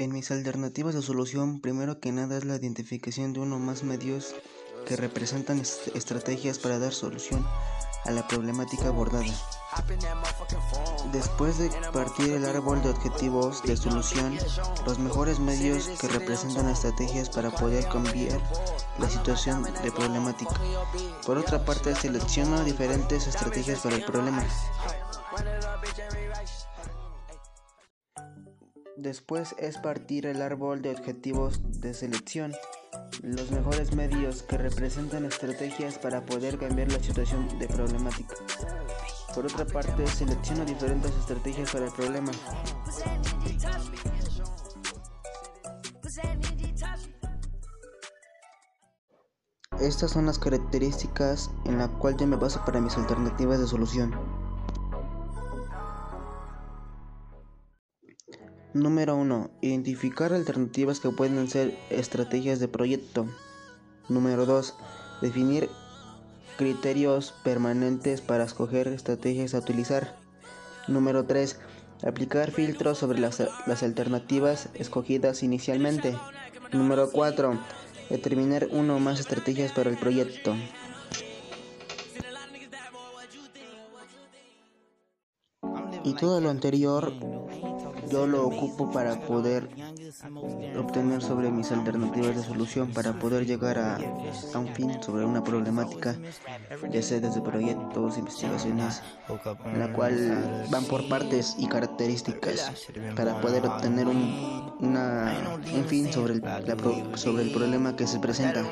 En mis alternativas de solución, primero que nada es la identificación de uno o más medios que representan estrategias para dar solución a la problemática abordada. Después de partir el árbol de objetivos de solución, los mejores medios que representan estrategias para poder cambiar la situación de problemática. Por otra parte, selecciono diferentes estrategias para el problema. Después es partir el árbol de objetivos de selección, los mejores medios que representan estrategias para poder cambiar la situación de problemática. Por otra parte, selecciono diferentes estrategias para el problema. Estas son las características en las cuales yo me baso para mis alternativas de solución. Número 1. Identificar alternativas que pueden ser estrategias de proyecto. Número 2. Definir criterios permanentes para escoger estrategias a utilizar. Número 3. Aplicar filtros sobre las, las alternativas escogidas inicialmente. Número 4. Determinar uno o más estrategias para el proyecto. Y todo lo anterior yo lo ocupo para poder obtener sobre mis alternativas de solución para poder llegar a, un fin sobre una problemática ya sea desde proyectos, investigaciones, en la cual van por partes y características para poder obtener un, una, un fin sobre el, sobre el problema que se presenta.